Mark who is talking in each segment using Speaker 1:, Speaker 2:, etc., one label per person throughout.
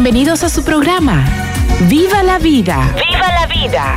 Speaker 1: Bienvenidos a su programa. ¡Viva la vida!
Speaker 2: ¡Viva la vida!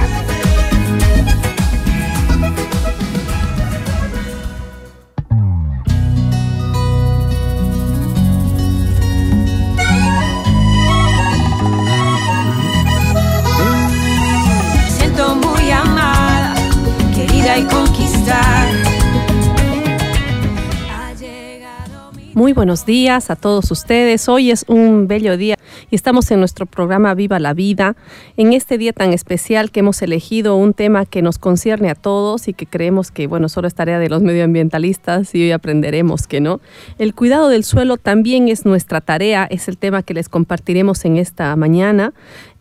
Speaker 3: Muy
Speaker 4: buenos días a todos ustedes. Hoy es un bello día y estamos en nuestro programa Viva la Vida. En este día tan especial que hemos elegido un tema que nos concierne a todos y que creemos que, bueno, solo es tarea de los medioambientalistas y hoy aprenderemos que no. El cuidado del suelo también es nuestra tarea, es el tema que les compartiremos en esta mañana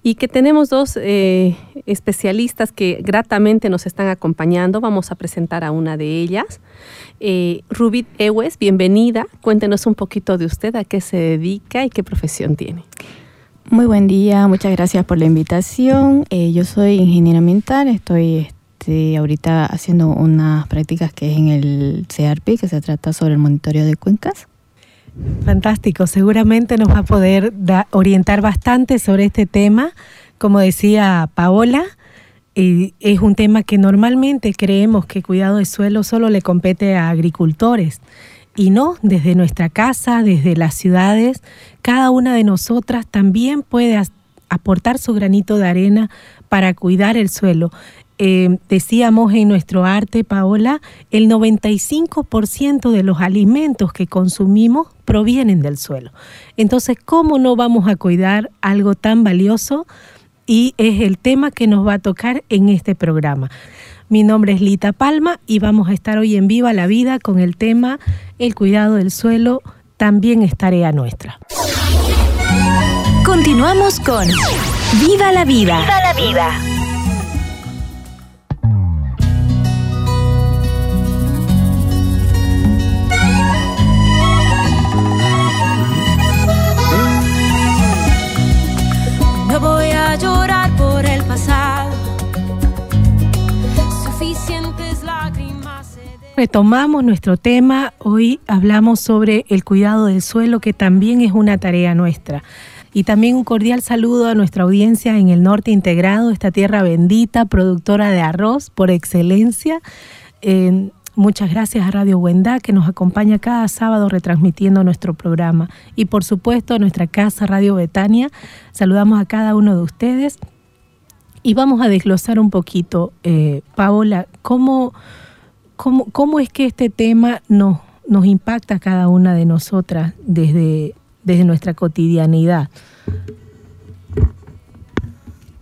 Speaker 4: y que tenemos dos eh, especialistas que gratamente nos están acompañando. Vamos a presentar a una de ellas. Eh, Rubit Ewes, bienvenida. Cuéntenos un poquito de usted, a qué se dedica y qué profesión tiene.
Speaker 5: Muy buen día, muchas gracias por la invitación. Eh, yo soy ingeniera ambiental, estoy este, ahorita haciendo unas prácticas que es en el CRP, que se trata sobre el monitoreo de cuencas.
Speaker 6: Fantástico, seguramente nos va a poder orientar bastante sobre este tema. Como decía Paola, eh, es un tema que normalmente creemos que cuidado de suelo solo le compete a agricultores. Y no, desde nuestra casa, desde las ciudades, cada una de nosotras también puede aportar su granito de arena para cuidar el suelo. Eh, decíamos en nuestro arte, Paola, el 95% de los alimentos que consumimos provienen del suelo. Entonces, ¿cómo no vamos a cuidar algo tan valioso? Y es el tema que nos va a tocar en este programa. Mi nombre es Lita Palma y vamos a estar hoy en Viva la Vida con el tema El cuidado del suelo también es tarea nuestra.
Speaker 1: Continuamos con ¡Viva la vida!
Speaker 2: ¡Viva la vida!
Speaker 3: Llorar por el pasado. Suficientes lágrimas.
Speaker 6: Retomamos nuestro tema. Hoy hablamos sobre el cuidado del suelo, que también es una tarea nuestra. Y también un cordial saludo a nuestra audiencia en el norte integrado, esta tierra bendita, productora de arroz por excelencia. Muchas gracias a Radio Huendá, que nos acompaña cada sábado retransmitiendo nuestro programa. Y por supuesto a nuestra casa Radio Betania. Saludamos a cada uno de ustedes. Y vamos a desglosar un poquito, eh, Paola, cómo, cómo, cómo es que este tema nos, nos impacta a cada una de nosotras desde, desde nuestra cotidianidad.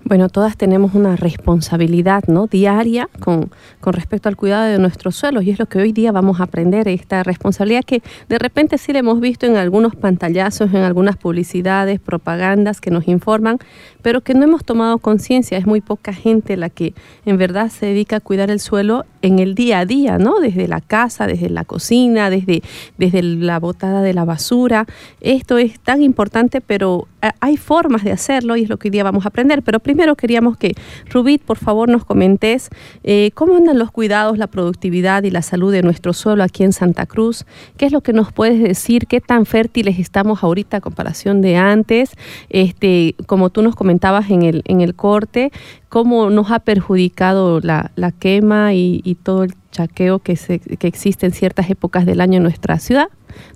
Speaker 4: Bueno, todas tenemos una responsabilidad ¿no? diaria con, con respecto al cuidado de nuestros suelos y es lo que hoy día vamos a aprender, esta responsabilidad que de repente sí la hemos visto en algunos pantallazos, en algunas publicidades, propagandas que nos informan, pero que no hemos tomado conciencia. Es muy poca gente la que en verdad se dedica a cuidar el suelo en el día a día, ¿no? Desde la casa, desde la cocina, desde, desde la botada de la basura. Esto es tan importante, pero eh, hay formas de hacerlo y es lo que hoy día vamos a aprender. Pero queríamos que, Rubit, por favor, nos comentes eh, cómo andan los cuidados, la productividad y la salud de nuestro suelo aquí en Santa Cruz. ¿Qué es lo que nos puedes decir? ¿Qué tan fértiles estamos ahorita a comparación de antes? Este, como tú nos comentabas en el, en el corte, ¿cómo nos ha perjudicado la, la quema y, y todo el chaqueo que, se, que existe en ciertas épocas del año en nuestra ciudad?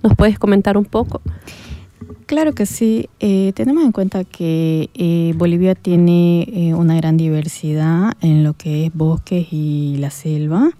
Speaker 4: ¿Nos puedes comentar un poco?
Speaker 5: Claro que sí. Eh, tenemos en cuenta que eh, Bolivia tiene eh, una gran diversidad en lo que es bosques y la selva.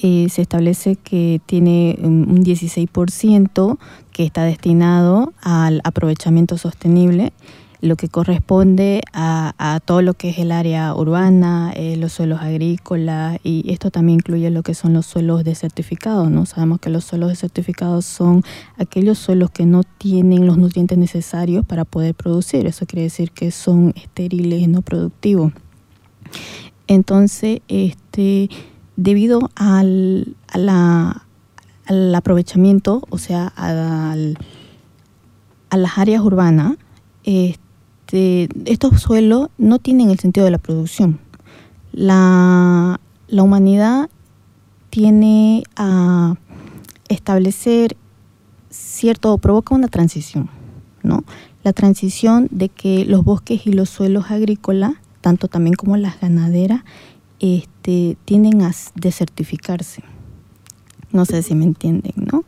Speaker 5: Eh, se establece que tiene un un 16% que está destinado al aprovechamiento sostenible. Lo que corresponde a, todo lo que es el área urbana, eh, los suelos agrícolas y esto también incluye lo que son los suelos desertificados, ¿no? Sabemos que los suelos desertificados son aquellos suelos que no tienen los nutrientes necesarios para poder producir, eso quiere decir que son estériles y no productivos. Entonces, este, debido al, al aprovechamiento, o sea, al, a las áreas urbanas, este, estos suelos no tienen el sentido de la producción. La, humanidad tiene a establecer cierto, provoca una transición, ¿no? La transición de que los bosques y los suelos agrícolas, tanto también como las ganaderas, este, tienden a desertificarse. No sé si me entienden, ¿no?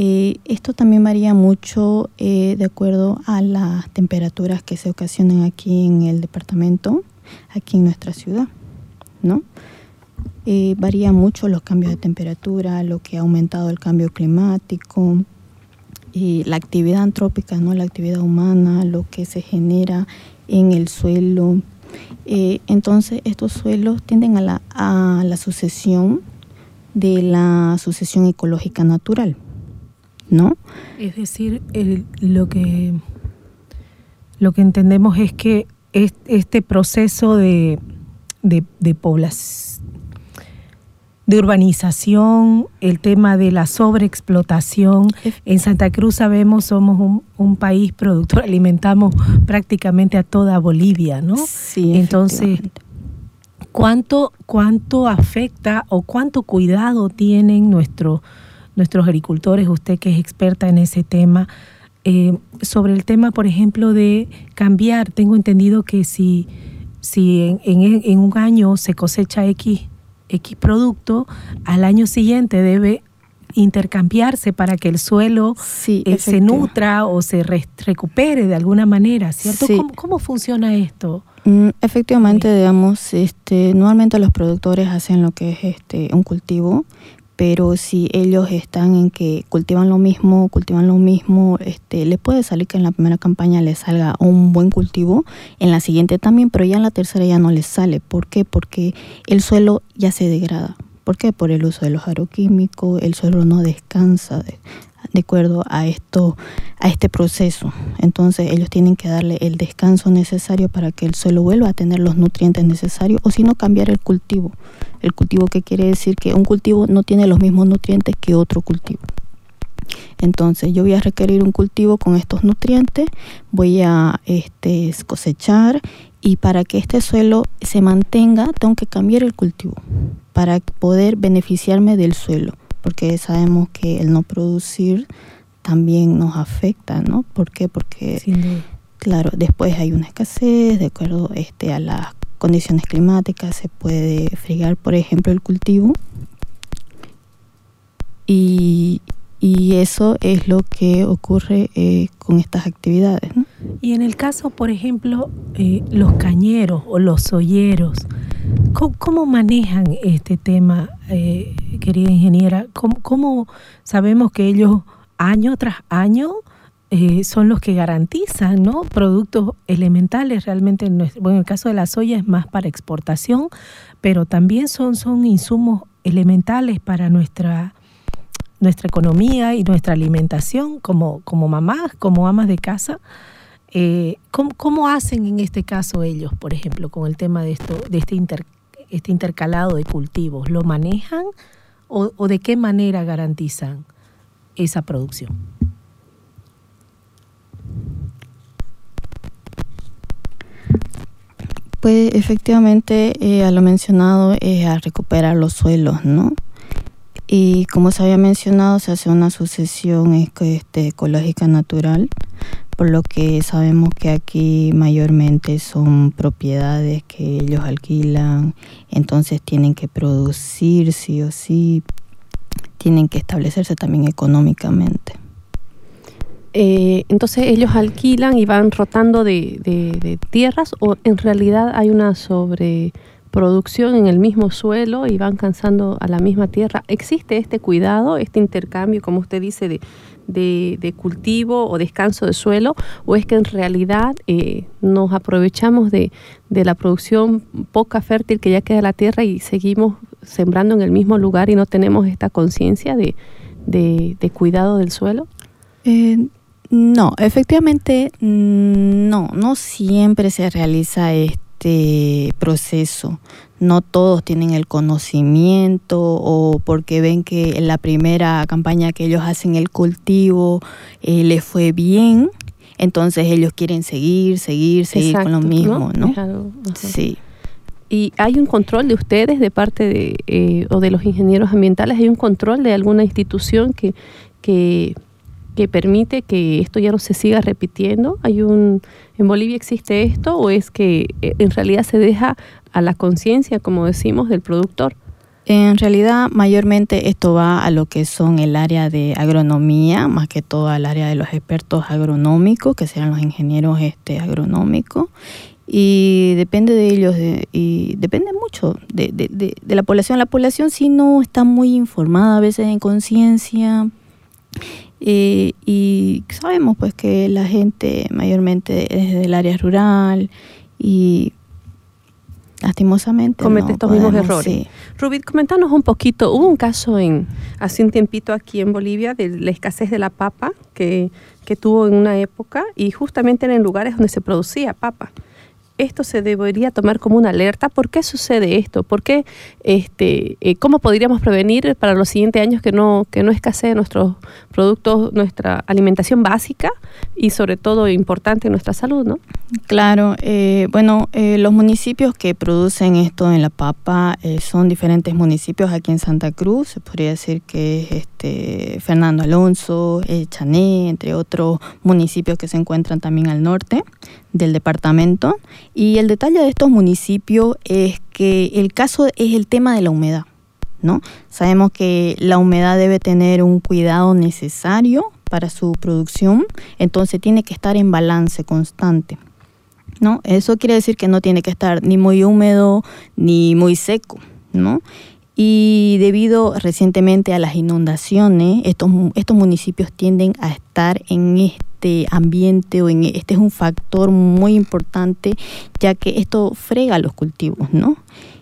Speaker 5: Eh, esto también varía mucho eh, de acuerdo a las temperaturas que se ocasionan aquí en el departamento, aquí en nuestra ciudad, ¿no? Eh, varía mucho los cambios de temperatura, lo que ha aumentado el cambio climático, la actividad antrópica, ¿no? la actividad humana, lo que se genera en el suelo. entonces estos suelos tienden a la, a la sucesión de la sucesión ecológica natural. ¿No?
Speaker 6: Es decir, lo, que, lo que entendemos es que este proceso de, de, población, de urbanización, el tema de la sobreexplotación. En Santa Cruz sabemos somos un, país productor, alimentamos prácticamente a toda Bolivia, ¿no?
Speaker 5: Sí.
Speaker 6: Entonces, ¿cuánto, cuánto afecta o cuánto cuidado tienen nuestros nuestros agricultores, usted que es experta en ese tema, eh, sobre el tema, por ejemplo, de cambiar. Tengo entendido que si, si en, un año se cosecha X, X producto, al año siguiente debe intercambiarse para que el suelo eh, se nutra o se recupere de alguna manera, ¿cierto? ¿Cómo, funciona esto?
Speaker 5: Mm, efectivamente, digamos, este, normalmente los productores hacen lo que es este, un cultivo, pero si ellos están en que cultivan lo mismo, cultivan lo mismo, este, le puede salir que en la primera campaña les salga un buen cultivo, en la siguiente también, pero ya en la tercera ya no les sale. ¿Por qué? Porque el suelo ya se degrada. ¿Por qué? Por el uso de los agroquímicos, el suelo no descansa de, acuerdo a esto, a este proceso. Entonces ellos tienen que darle el descanso necesario para que el suelo vuelva a tener los nutrientes necesarios o si no cambiar el cultivo. El cultivo que quiere decir que un cultivo no tiene los mismos nutrientes que otro cultivo. Entonces yo voy a requerir un cultivo con estos nutrientes, voy a este, cosechar y para que este suelo se mantenga tengo que cambiar el cultivo para poder beneficiarme del suelo porque sabemos que el no producir también nos afecta, ¿no? ¿Por qué? Porque, claro, después hay una escasez, de acuerdo este, a las condiciones climáticas, se puede fregar, por ejemplo, el cultivo. Y, y eso es lo que ocurre eh, con estas actividades. ¿no?
Speaker 6: Y en el caso, por ejemplo, eh, los cañeros o los solleros, ¿cómo, manejan este tema, eh, querida ingeniera? ¿Cómo, sabemos que ellos año tras año son los que garantizan ¿no? productos elementales? Realmente, en, bueno, en el caso de la soya es más para exportación, pero también son, son insumos elementales para nuestra nuestra economía y nuestra alimentación como, como mamás, como amas de casa. Eh, ¿cómo, hacen en este caso ellos, por ejemplo, con el tema de, esto, de este, este intercalado de cultivos? ¿Lo manejan o, de qué manera garantizan esa producción?
Speaker 5: Pues efectivamente, eh, a lo mencionado es a recuperar los suelos, ¿no? Y como se había mencionado, se hace una sucesión este, ecológica natural, por lo que sabemos que aquí mayormente son propiedades que ellos alquilan, entonces tienen que producir sí o sí, tienen que establecerse también económicamente.
Speaker 4: Eh, entonces ellos alquilan y van rotando de, de tierras o en realidad hay una sobre producción en el mismo suelo y van cansando a la misma tierra. ¿Existe este cuidado, este intercambio, como usted dice, de, de, cultivo o descanso de suelo, o es que en realidad eh, nos aprovechamos de, la producción poca fértil que ya queda la tierra y seguimos sembrando en el mismo lugar y no tenemos esta conciencia de, cuidado del suelo?
Speaker 5: Eh, no, efectivamente mm, no, no siempre se realiza este proceso no todos tienen el conocimiento o porque ven que en la primera campaña que ellos hacen el cultivo eh, les fue bien, entonces ellos quieren seguir, seguir, seguir con lo mismo, ¿no?
Speaker 4: sí. ¿Y hay un control de ustedes de parte de, eh, o de los ingenieros ambientales? ¿Hay un control de alguna institución que, que, que permite que esto ya no se siga repitiendo? ¿Hay un, ¿En Bolivia existe esto o es que eh, en realidad se deja a la conciencia, como decimos, del productor?
Speaker 5: En realidad, mayormente esto va a lo que son el área de agronomía, más que todo al área de los expertos agronómicos, que sean los ingenieros este, agronómicos. Y depende de ellos y depende mucho de, de, de, la población. La población si no está muy informada a veces en conciencia. Eh, y sabemos pues que la gente mayormente es del área rural y lastimosamente
Speaker 4: comete estos mismos errores. Rubit, comentanos un poquito, hubo un caso en hace un tiempito aquí en Bolivia de la escasez de la papa que, que tuvo en una época y justamente en lugares donde se producía papa esto se debería tomar como una alerta. ¿Por qué sucede esto? ¿Por qué, este, eh, ¿Cómo podríamos prevenir para los siguientes años que no, que no escasee nuestros productos, nuestra alimentación básica y sobre todo importante nuestra salud? ¿no?
Speaker 5: Claro, eh, bueno, eh, los municipios que producen esto en la papa son diferentes municipios aquí en Santa Cruz, se podría decir que es este, Fernando Alonso, Chané, entre otros municipios que se encuentran también al norte del departamento. Y el detalle de estos municipios es que el caso es el tema de la humedad. ¿no? Sabemos que la humedad debe tener un cuidado necesario para su producción, entonces tiene que estar en balance constante. ¿no? Eso quiere decir que no tiene que estar ni muy húmedo ni muy seco. ¿no? Y debido recientemente a las inundaciones, estos, estos municipios tienden a estar en este ambiente o en este es un factor muy importante ya que esto frega los cultivos, ¿no?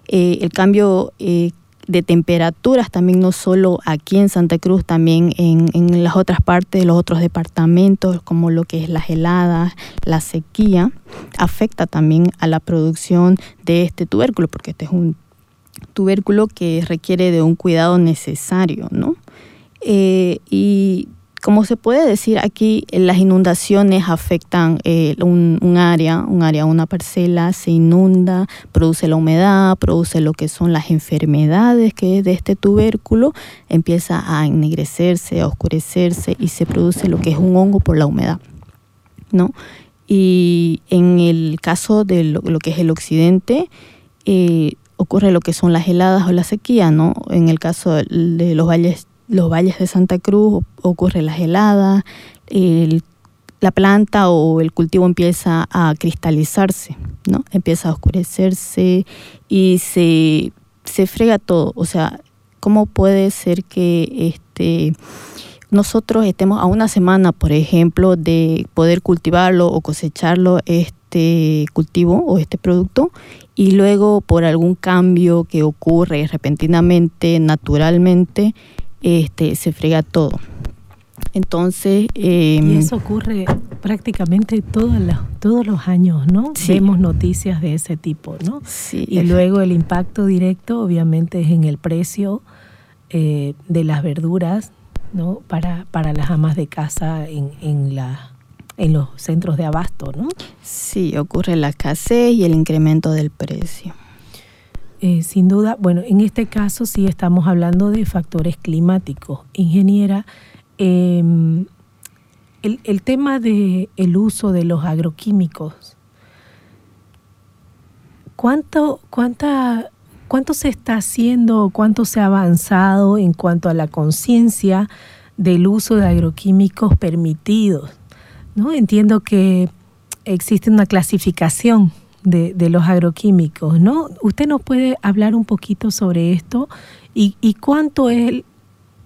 Speaker 5: Eh, el cambio eh, de temperaturas también no solo aquí en Santa Cruz, también en, en, las otras partes de los otros departamentos, como lo que es las heladas, la sequía, afecta también a la producción de este tubérculo, porque este es un tubérculo que requiere de un cuidado necesario, ¿no? Eh, y como se puede decir aquí, las inundaciones afectan eh, un, área, un área, una parcela, se inunda, produce la humedad, produce lo que son las enfermedades que es de este tubérculo, empieza a ennegrecerse, a oscurecerse y se produce lo que es un hongo por la humedad, ¿no? Y en el caso de lo, que es el occidente, eh, ocurre lo que son las heladas o la sequía, ¿no? En el caso de los valles, los valles de Santa Cruz ocurre las heladas, la planta o el cultivo empieza a cristalizarse, ¿no? Empieza a oscurecerse y se, se frega todo. O sea, ¿cómo puede ser que este nosotros estemos a una semana, por ejemplo, de poder cultivarlo o cosecharlo este cultivo o este producto y luego por algún cambio que ocurre repentinamente, naturalmente, este, se frega todo. Entonces...
Speaker 6: y em, eso ocurre prácticamente todos los, todos los años, ¿no? Vemos noticias de ese tipo, ¿no?
Speaker 5: Sí,
Speaker 6: y luego el impacto directo obviamente es en el precio eh, de las verduras, ¿no? Para, para las amas de casa en, en la en los centros de abasto, ¿no?
Speaker 5: Sí, ocurre la escasez y el incremento del precio.
Speaker 6: Eh, sin duda, bueno, en este caso sí estamos hablando de factores climáticos. Ingeniera, em, el, tema del el uso de los agroquímicos, ¿cuánto, cuánta, ¿cuánto se está haciendo, cuánto se ha avanzado en cuanto a la conciencia del uso de agroquímicos permitidos? ¿No? Entiendo que existe una clasificación de, los agroquímicos, ¿no? ¿Usted nos puede hablar un poquito sobre esto y, cuánto es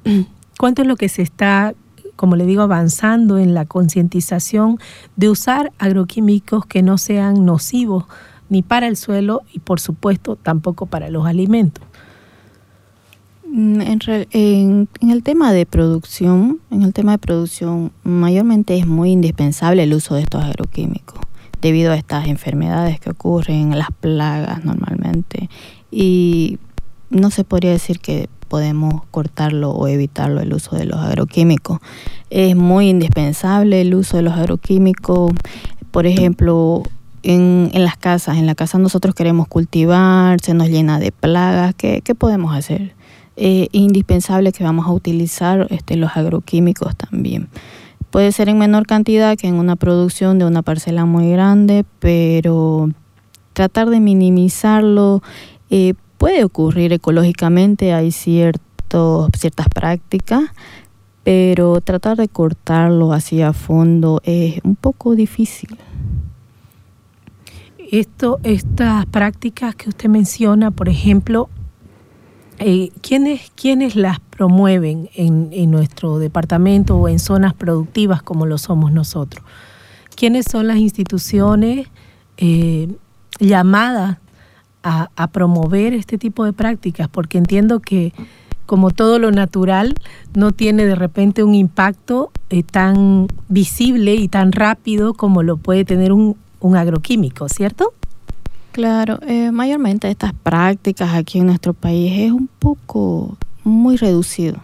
Speaker 6: cuánto es lo que se está como le digo, avanzando en la concientización de usar agroquímicos que no sean nocivos ni para el suelo y por supuesto tampoco para los alimentos.
Speaker 5: Mm, en, el tema de producción, en el tema de producción, mayormente es muy indispensable el uso de estos agroquímicos debido a estas enfermedades que ocurren, las plagas normalmente. Y no se podría decir que podemos cortarlo o evitarlo el uso de los agroquímicos. Es muy indispensable el uso de los agroquímicos. Por ejemplo, en, en las casas, en la casa nosotros queremos cultivar, se nos llena de plagas, ¿qué, qué podemos hacer? Es indispensable que vamos a utilizar este, los agroquímicos también. Puede ser en menor cantidad que en una producción de una parcela muy grande, pero tratar de minimizarlo eh, puede ocurrir ecológicamente, hay ciertos, ciertas prácticas, pero tratar de cortarlo así a fondo es un poco difícil.
Speaker 6: Esto, estas prácticas que usted menciona, por ejemplo, eh, ¿quiénes, ¿quiénes, las promueven en, en, nuestro departamento o en zonas productivas como lo somos nosotros? ¿Quiénes son las instituciones eh, llamadas a, promover este tipo de prácticas? Porque entiendo que como todo lo natural, no tiene de repente un impacto eh, tan visible y tan rápido como lo puede tener un, un agroquímico, ¿cierto?
Speaker 5: Claro, eh, mayormente estas prácticas aquí en nuestro país es un poco muy reducido,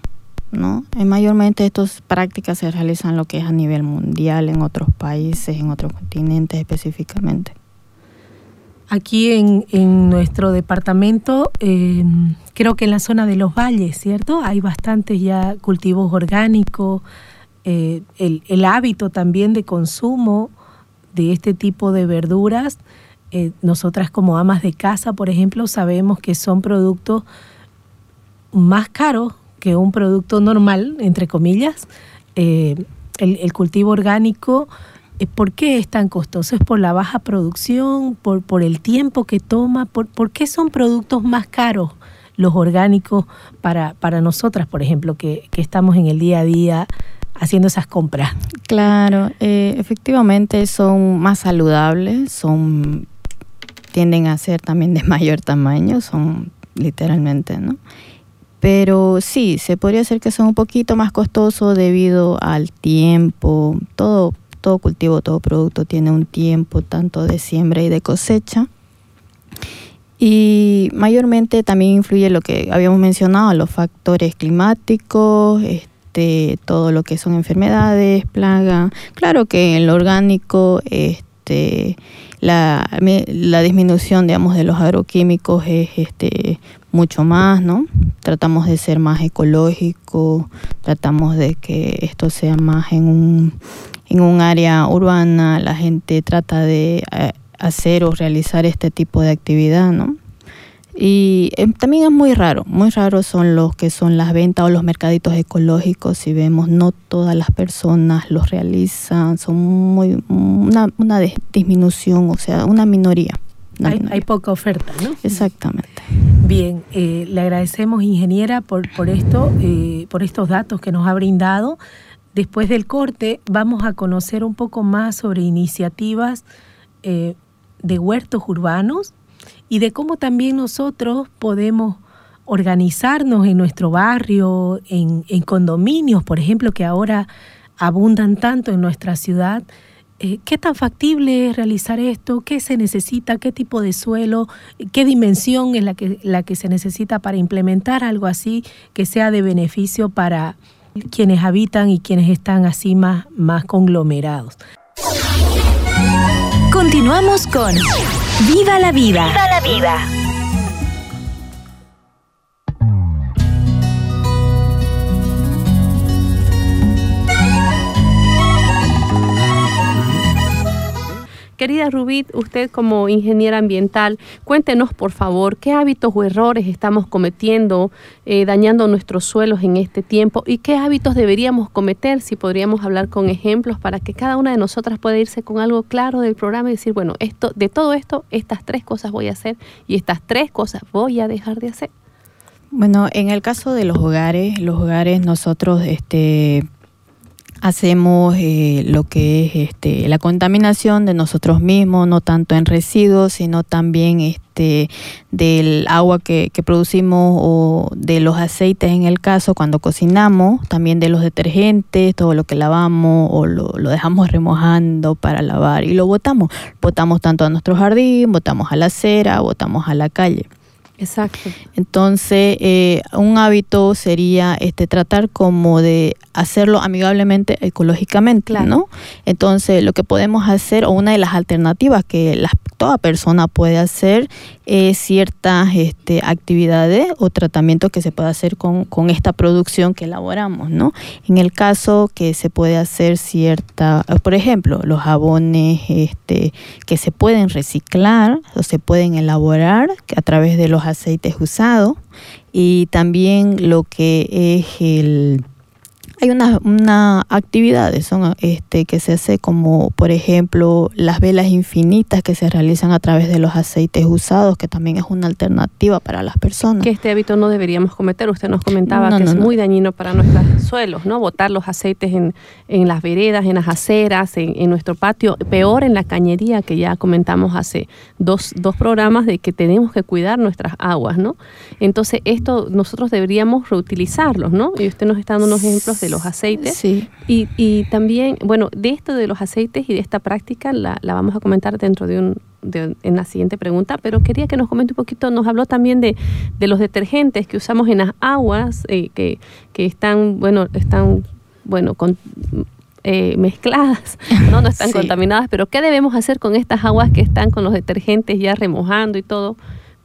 Speaker 5: ¿no? Eh, mayormente estas prácticas se realizan lo que es a nivel mundial, en otros países, en otros continentes específicamente.
Speaker 6: Aquí en, en nuestro departamento, creo que en la zona de los valles, ¿cierto? Hay bastantes ya cultivos orgánicos, eh, el, el hábito también de consumo de este tipo de verduras eh, nosotras como amas de casa, por ejemplo, sabemos que son productos más caros que un producto normal, entre comillas. Eh, el, cultivo orgánico, eh, ¿por qué es tan costoso? ¿Es por la baja producción? ¿Por, por el tiempo que toma? ¿Por, ¿Por qué son productos más caros los orgánicos para, para nosotras, por ejemplo, que, que estamos en el día a día haciendo esas compras?
Speaker 5: Claro, efectivamente son más saludables, son tienden a ser también de mayor tamaño, son literalmente, ¿no? Pero sí, se podría decir que son un poquito más costosos debido al tiempo. Todo, todo cultivo, todo producto tiene un tiempo tanto de siembra y de cosecha. Y mayormente también influye lo que habíamos mencionado, los factores climáticos, este, todo lo que son enfermedades, plagas. Claro que en lo orgánico, este, la, la disminución, digamos, de los agroquímicos es este, mucho más, ¿no? Tratamos de ser más ecológicos, tratamos de que esto sea más en un, en un área urbana, la gente trata de eh, hacer o realizar este tipo de actividad, ¿no? Y em, también es muy raro, muy raro son los que son las ventas o los mercaditos ecológicos. Si vemos, no todas las personas los realizan, son muy una, una disminución, o sea, una minoría.
Speaker 6: hay, poca oferta, ¿no?
Speaker 5: Exactamente.
Speaker 6: Bien, eh, le agradecemos, ingeniera, por, por esto, eh, por estos datos que nos ha brindado. Después del corte, vamos a conocer un poco más sobre iniciativas eh, de huertos urbanos y de cómo también nosotros podemos organizarnos en nuestro barrio, en, condominios, por ejemplo, que ahora abundan tanto en nuestra ciudad. Eh, ¿Qué tan factible es realizar esto? ¿Qué se necesita? ¿Qué tipo de suelo? ¿Qué dimensión es la que, la que se necesita para implementar algo así que sea de beneficio para quienes habitan y quienes están así más, más conglomerados?
Speaker 2: Continuamos con Viva la vida. Viva la vida.
Speaker 4: Querida Rubí, usted como ingeniera ambiental, cuéntenos por favor qué hábitos o errores estamos cometiendo, eh, dañando nuestros suelos en este tiempo y qué hábitos deberíamos cometer, si podríamos hablar con ejemplos para que cada una de nosotras pueda irse con algo claro del programa y decir, bueno, esto, de todo esto, estas tres cosas voy a hacer y estas tres cosas voy a dejar de hacer.
Speaker 5: Bueno, en el caso de los hogares, los hogares nosotros este, hacemos eh, lo que es este, la contaminación de nosotros mismos, no tanto en residuos, sino también este, del agua que, producimos o de los aceites en el caso cuando cocinamos, también de los detergentes, todo lo que lavamos o lo, lo dejamos remojando para lavar y lo botamos. Botamos tanto a nuestro jardín, botamos a la acera, botamos a la calle.
Speaker 4: Exacto.
Speaker 5: Entonces, eh, un hábito sería este tratar como de hacerlo amigablemente ecológicamente, ¿no? Entonces, lo que podemos hacer o una de las alternativas que la, toda persona puede hacer es ciertas este, actividades o tratamientos que se puede hacer con, con, esta producción que elaboramos, ¿no? En el caso que se puede hacer cierta, por ejemplo, los jabones este, que se pueden reciclar o se pueden elaborar a través de los aceites usados y también lo que es el hay unas una actividades son este que se hace como por ejemplo las velas infinitas que se realizan a través de los aceites usados que también es una alternativa para las personas.
Speaker 4: Que este hábito no deberíamos cometer. Usted nos comentaba que es muy dañino para nuestros suelos no botar los aceites en, en las veredas en las aceras en, en, nuestro patio. Peor en la cañería que ya comentamos hace dos, dos programas de que tenemos que cuidar nuestras aguas no entonces esto nosotros deberíamos reutilizarlos no y usted nos está dando unos ejemplos de de los aceites.
Speaker 5: Sí.
Speaker 4: Y, y, también, bueno, de esto de los aceites y de esta práctica la, la vamos a comentar dentro de un, de, en la siguiente pregunta, pero quería que nos comente un poquito, nos habló también de, de los detergentes que usamos en las aguas, eh, que, que están, bueno, están, bueno, con, eh, mezcladas, ¿no? no están contaminadas, pero ¿qué debemos hacer con estas aguas que están con los detergentes ya remojando y todo?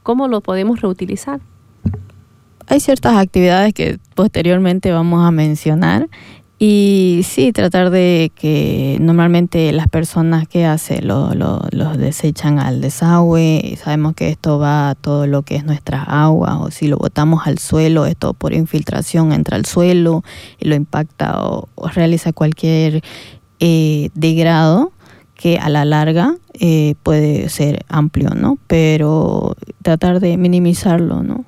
Speaker 4: ¿Cómo lo podemos reutilizar?
Speaker 5: Hay ciertas actividades que posteriormente vamos a mencionar y sí, tratar de que normalmente las personas que hacen lo, los desechan al desagüe. Sabemos que esto va a todo lo que es nuestra agua o si lo botamos al suelo, esto por infiltración entra al suelo y lo impacta o, realiza cualquier eh, degrado que a la larga eh, puede ser amplio, ¿no? Pero tratar de minimizarlo, ¿no?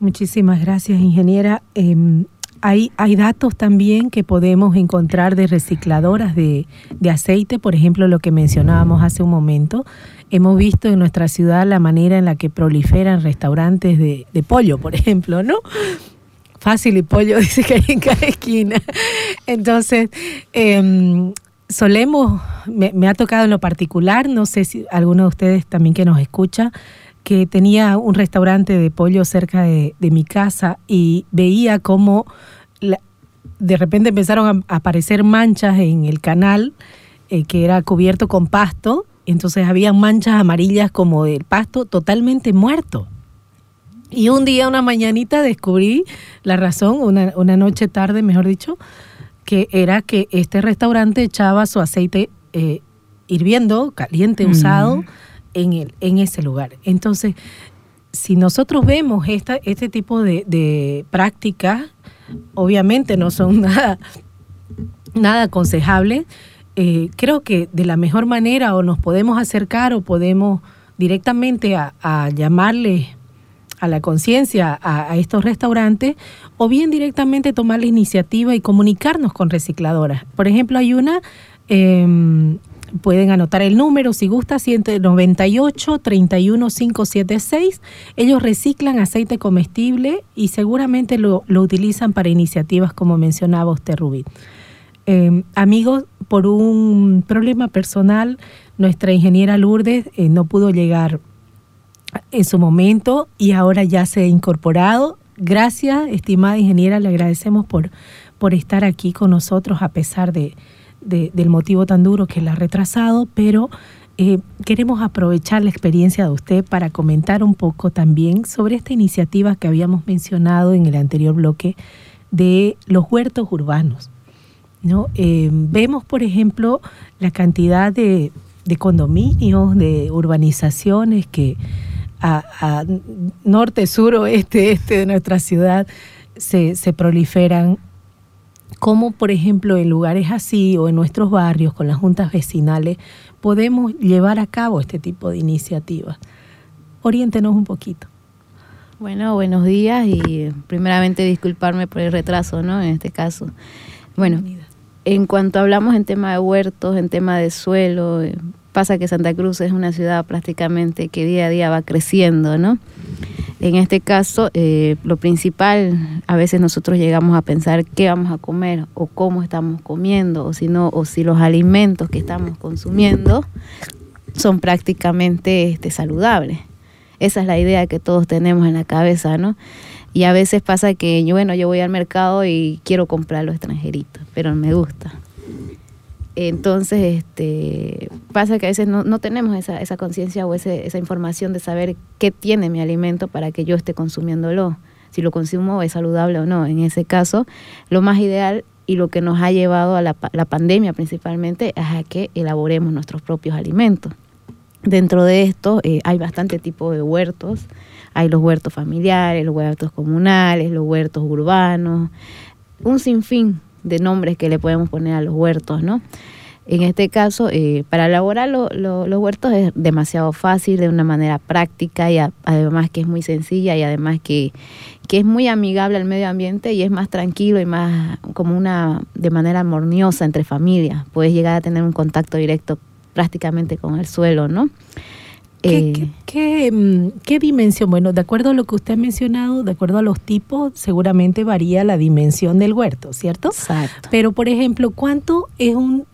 Speaker 6: Muchísimas gracias, ingeniera. Em, hay, hay, datos también que podemos encontrar de recicladoras de, aceite, por ejemplo, lo que mencionábamos hace un momento. Hemos visto en nuestra ciudad la manera en la que proliferan restaurantes de, pollo, por ejemplo, ¿no? Fácil y pollo dice que hay en cada esquina. Entonces, em, solemos, me, ha tocado en lo particular, no sé si alguno de ustedes también que nos escucha, que tenía un restaurante de pollo cerca de, mi casa y veía cómo de repente empezaron a aparecer manchas en el canal eh, que era cubierto con pasto, entonces había manchas amarillas como del pasto totalmente muerto. Y un día, una mañanita, descubrí la razón, una, una noche tarde, mejor dicho, que era que este restaurante echaba su aceite eh, hirviendo, caliente, usado, en, ese lugar. Entonces, si nosotros vemos esta, este tipo de, de prácticas, obviamente no son nada, nada aconsejables, eh, creo que de la mejor manera o nos podemos acercar o podemos directamente a, a llamarle a la conciencia a, estos restaurantes o bien directamente tomar la iniciativa y comunicarnos con recicladoras. Por ejemplo, hay una em, Pueden anotar el número si gusta, 198 31576. Ellos reciclan aceite comestible y seguramente lo, utilizan para iniciativas como mencionaba usted, Rubí. Em, amigos, por un problema personal, nuestra ingeniera Lourdes eh, no pudo llegar en su momento y ahora ya se ha incorporado. Gracias, estimada ingeniera, le agradecemos por, por estar aquí con nosotros a pesar de, del motivo tan duro que la ha retrasado, pero eh, queremos aprovechar la experiencia de usted para comentar un poco también sobre esta iniciativa que habíamos mencionado en el anterior bloque de los huertos urbanos. ¿no? Eh, vemos, por ejemplo, la cantidad de, condominios, de urbanizaciones que a, norte, sur, oeste, este de nuestra ciudad se, se proliferan cómo, por ejemplo, en lugares así o en nuestros barrios, con las juntas vecinales, podemos llevar a cabo este tipo de iniciativas. Oriéntenos un poquito.
Speaker 7: Bueno, buenos días y primeramente disculparme por el retraso, ¿no? En este caso. Bueno, en cuanto hablamos en tema de huertos, en tema de suelo, eh, pasa que Santa Cruz es una ciudad prácticamente que día a día va creciendo, ¿no? En este caso, eh, lo principal, a veces nosotros llegamos a pensar qué vamos a comer o cómo estamos comiendo, o si no, o si los alimentos que estamos consumiendo son prácticamente este, saludables. Esa es la idea que todos tenemos en la cabeza, ¿no? Y a veces pasa que, bueno, yo voy al mercado y quiero comprar los extranjeritos, pero me gusta. Entonces, este, pasa que a veces no, no tenemos esa, esa conciencia o ese, esa información de saber qué tiene mi alimento para que yo esté consumiéndolo, si lo consumo es saludable o no. En ese caso, lo más ideal y lo que nos ha llevado a la, la pandemia principalmente es a que elaboremos nuestros propios alimentos. Dentro de esto eh, hay bastante tipo de huertos. Hay los huertos familiares, los huertos comunales, los huertos urbanos, un sinfín de nombres que le podemos poner a los huertos, ¿no? En este caso, eh, para elaborar los huertos es demasiado fácil, de una manera práctica y además que es muy sencilla y además que, que es muy amigable al medio ambiente y es más tranquilo y más como una de manera armoniosa entre familias. Puedes llegar a tener un contacto directo prácticamente con el suelo, ¿no?
Speaker 6: ¿Qué, eh, qué, mm, qué, dimensión? Bueno, de acuerdo a lo que usted ha mencionado, de acuerdo a los tipos, seguramente varía la dimensión del huerto, ¿cierto?
Speaker 7: Exacto.
Speaker 6: Pero, por ejemplo, ¿cuánto es un,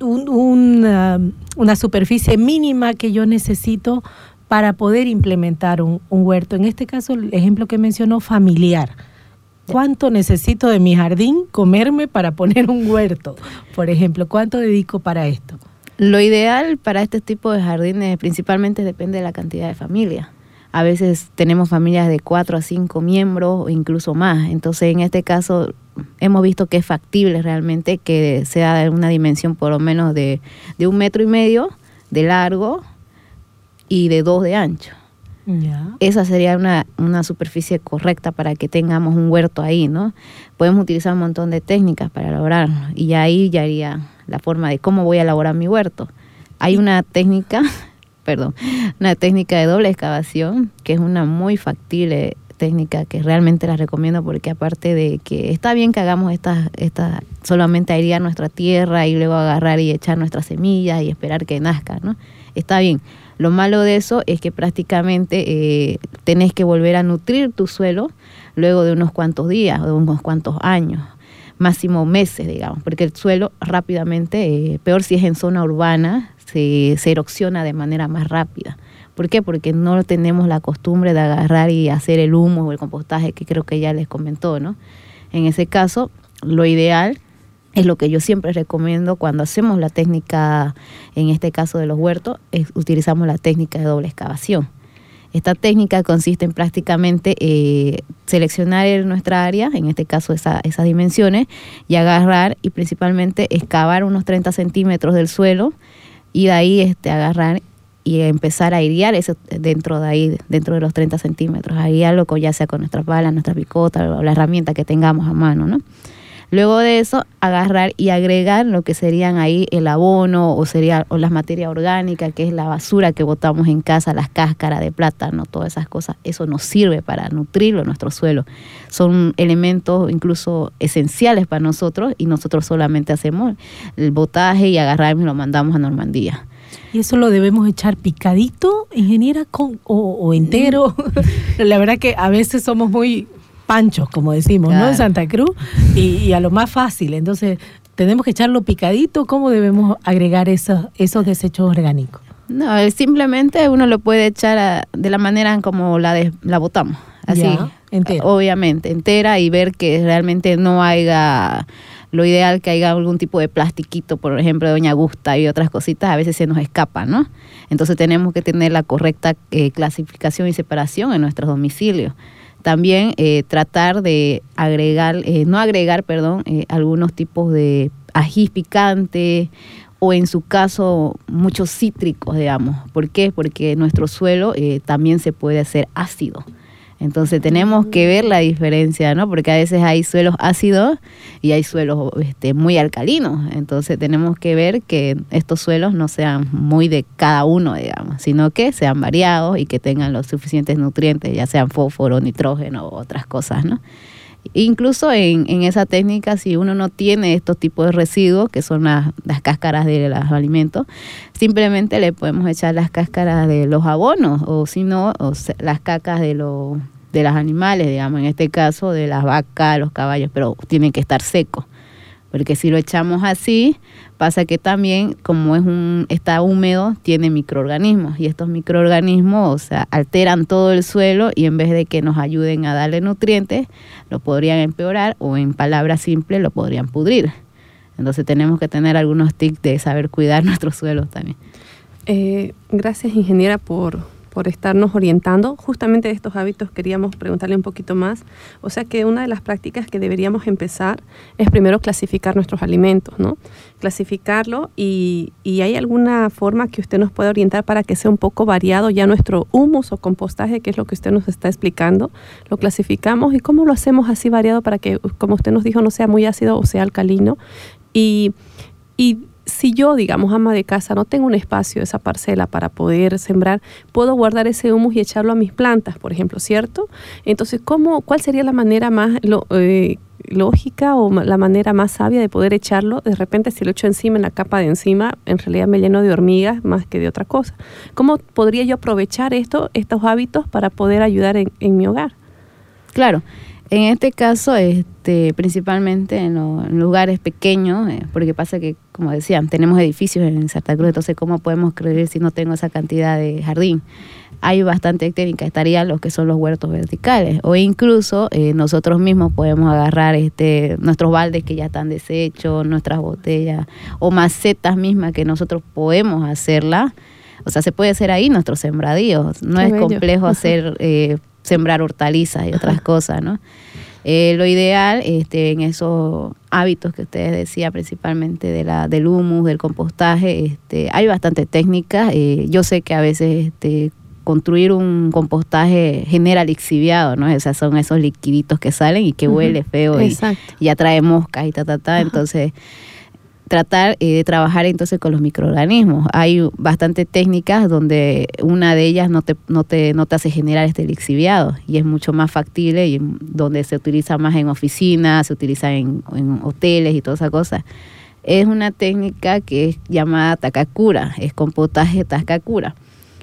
Speaker 6: una, una, superficie mínima que yo necesito para poder implementar un, un huerto? En este caso, el ejemplo que mencionó, familiar. ¿Cuánto necesito de mi jardín comerme para poner un huerto? Por ejemplo, ¿cuánto dedico para esto?
Speaker 7: Lo ideal para este tipo de jardines principalmente depende de la cantidad de familias. A veces tenemos familias de cuatro a cinco miembros o incluso más. Entonces, en este caso, hemos visto que es factible realmente que sea de una dimensión por lo menos de, de un metro y medio de largo y de dos de ancho. Esa sería una, una, superficie correcta para que tengamos un huerto ahí, ¿no? Podemos utilizar un montón de técnicas para elaborarlo y ahí ya haría la forma de cómo voy a elaborar mi huerto. Hay una técnica, perdón, una técnica de doble excavación que es una muy factible técnica que realmente la recomiendo porque aparte de que está bien que hagamos esta, esta solamente airear nuestra tierra y luego agarrar y echar nuestras semillas y esperar que nazca, ¿no? Está bien. Lo malo de eso es que prácticamente eh, tenés que volver a nutrir tu suelo luego de unos cuantos días o de unos cuantos años máximo meses, digamos, porque el suelo rápidamente, eh, peor si es en zona urbana, se, se erosiona de manera más rápida. ¿Por qué? Porque no tenemos la costumbre de agarrar y hacer el humo o el compostaje que creo que ya les comentó, ¿no? En ese caso, lo ideal es lo que yo siempre recomiendo cuando hacemos la técnica, en este caso de los huertos, es, utilizamos la técnica de doble excavación. Esta técnica consiste en prácticamente eh, seleccionar nuestra área, en este caso esa, esas dimensiones, y agarrar y principalmente excavar unos 30 centímetros del suelo y de ahí este, agarrar y empezar a airear eso dentro de ahí, dentro de los 30 centímetros, airearlo ya sea con nuestras balas, nuestra picota o la herramienta que tengamos a mano, ¿no? Luego de eso, agarrar y agregar lo que serían ahí el abono o sería o las materias orgánicas, que es la basura que botamos en casa, las cáscaras de plátano, todas esas cosas. Eso nos sirve para nutrirlo nuestro suelo. Son elementos incluso esenciales para nosotros y nosotros solamente hacemos el botaje y agarrar y lo mandamos a Normandía.
Speaker 6: ¿Y eso lo debemos echar picadito, ingeniera, con, o, o entero? la verdad que a veces somos muy panchos, como decimos, ¿no? En Santa Cruz, y, a lo más fácil. Entonces, tenemos que echarlo picadito. ¿Cómo debemos agregar esos, esos desechos orgánicos?
Speaker 7: No, simplemente uno lo puede echar de la manera como la, de, la botamos. Así, entera. obviamente, entera y ver que realmente no haya lo ideal que haya algún tipo de plastiquito, por ejemplo, de Doña Gusta y otras cositas, a veces se nos escapa, ¿no? Entonces tenemos que tener la correcta eh, clasificación y separación en nuestros domicilios. También eh, tratar de agregar, eh, no agregar, perdón, eh, algunos tipos de ají picante o en su caso muchos cítricos, digamos. ¿Por qué? Porque nuestro suelo también se puede hacer ácido. Entonces tenemos que ver la diferencia, ¿no? Porque a veces hay suelos ácidos y hay suelos este, muy alcalinos. Entonces tenemos que ver que estos suelos no sean muy de cada uno, digamos, sino que sean variados y que tengan los suficientes nutrientes, ya sean fósforo, nitrógeno u otras cosas, ¿no? Incluso en, en esa técnica, si uno no tiene estos tipos de residuos, que son las, las cáscaras de los alimentos, simplemente le podemos echar las cáscaras de los abonos o si no, las cacas de los de los animales, digamos, en este caso de las vacas, los caballos, pero tienen que estar secos. Porque si lo echamos así, pasa que también, como es un, está húmedo, tiene microorganismos. Y estos microorganismos, o sea, alteran todo el suelo y en vez de que nos ayuden a darle nutrientes, lo podrían empeorar o en palabras simples lo podrían pudrir. Entonces tenemos que tener algunos tips de saber cuidar nuestros suelos también.
Speaker 4: Eh, gracias, ingeniera, por, por estarnos orientando. Justamente de estos hábitos queríamos preguntarle un poquito más. O sea que una de las prácticas que deberíamos empezar es primero clasificar nuestros alimentos, ¿no? Clasificarlo y, y hay alguna forma que usted nos pueda orientar para que sea un poco variado ya nuestro humus o compostaje, que es lo que usted nos está explicando. Lo clasificamos y cómo lo hacemos así variado para que, como usted nos dijo, no sea muy ácido o sea alcalino. Y, y si yo, digamos, ama de casa, no tengo un espacio, esa parcela para poder sembrar, puedo guardar ese humus y echarlo a mis plantas, por ejemplo, ¿cierto? Entonces, ¿cómo, ¿cuál sería la manera más lo- eh, lógica o la manera más sabia de poder echarlo? De repente, si lo echo encima, en la capa de encima, en realidad me lleno de hormigas más que de otra cosa. ¿Cómo podría yo aprovechar esto, estos hábitos para poder ayudar en mi hogar?
Speaker 7: Claro, en este caso, este, principalmente en, lo- en lugares pequeños, eh, porque pasa que, como decían, tenemos edificios en Santa Cruz, entonces ¿cómo podemos creer si no tengo esa cantidad de jardín? Hay bastante técnica, estarían los que son los huertos verticales, o incluso eh, nosotros mismos podemos agarrar este, nuestros baldes que ya están deshechos, nuestras botellas, o macetas mismas que nosotros podemos hacerla. O sea, se puede hacer ahí nuestros sembradíos. No
Speaker 4: Qué
Speaker 7: es
Speaker 4: bello.
Speaker 7: complejo hacer eh, sembrar hortalizas y otras cosas, ¿no? Eh, lo ideal este, en esos hábitos que ustedes decían, principalmente de la, del humus, del compostaje, este, hay bastantes técnicas. Eh, yo sé que a veces este, construir un compostaje genera lixiviado, ¿no? Esos son esos liquiditos que salen y que huele feo y, y atrae moscas y ta, ta, ta.
Speaker 4: Ajá.
Speaker 7: Entonces, tratar eh, de trabajar entonces con los microorganismos. Hay bastantes técnicas donde una de ellas no te, no te, no te hace generar este lixiviado y es mucho más factible y donde se utiliza más en oficinas, se utiliza en, en hoteles y toda esa cosa. Es una técnica que es llamada Takakura, es compostaje Takakura.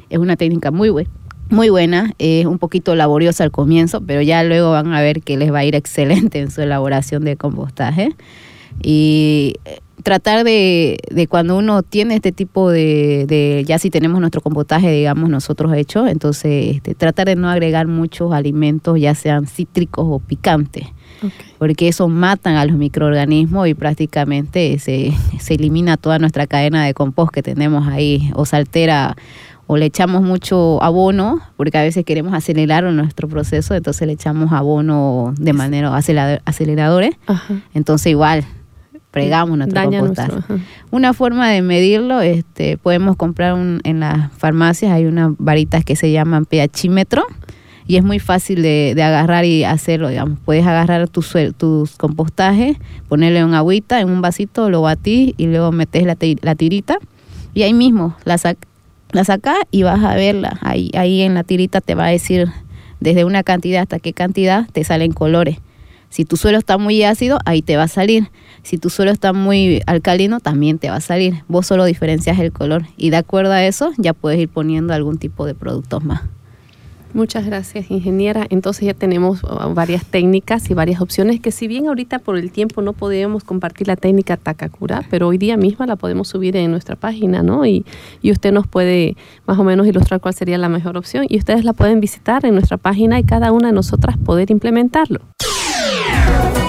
Speaker 7: Es una técnica muy buena. Muy buena, es un poquito laboriosa al comienzo, pero ya luego van a ver que les va a ir excelente en su elaboración de compostaje. Y eh, tratar de, de cuando uno tiene este tipo de, de, ya si tenemos nuestro compostaje, digamos, nosotros hecho, entonces este, tratar de no agregar muchos alimentos, ya sean cítricos o picantes, porque eso matan a los microorganismos y prácticamente se, se elimina toda nuestra cadena de compost que tenemos ahí, o se altera o le echamos mucho abono, porque a veces queremos acelerar nuestro proceso, entonces le echamos abono de manera acelerado- aceleradores,
Speaker 4: Ajá.
Speaker 7: entonces igual fregamos nuestro
Speaker 4: Daña
Speaker 7: compostaje.
Speaker 4: nuestro.
Speaker 7: Una forma de medirlo, este, podemos comprar un- en las farmacias, hay unas varitas que se llaman pHímetro y es muy fácil de, de agarrar y hacerlo, digamos. Puedes agarrar tus, tus compostajes, ponerle un agüita en un vasito, lo batís y luego metes la, la tirita y ahí mismo la, sac- la sacás y vas a verla. Ahí, ahí en la tirita te va a decir desde una cantidad hasta qué cantidad te salen colores. Si tu suelo está muy ácido, ahí te va a salir. Si tu suelo está muy alcalino, también te va a salir. Vos solo diferencias el color y de acuerdo a eso ya puedes ir poniendo algún tipo de productos más.
Speaker 4: Muchas gracias, ingeniera. Entonces ya tenemos uh, varias técnicas y varias opciones que si bien ahorita por el tiempo no podemos compartir la técnica Takakura, pero hoy día misma la podemos subir en nuestra página, ¿no? Y, y usted nos puede más o menos ilustrar cuál sería la mejor opción y ustedes la pueden visitar en nuestra página y cada una de nosotras poder implementarlo.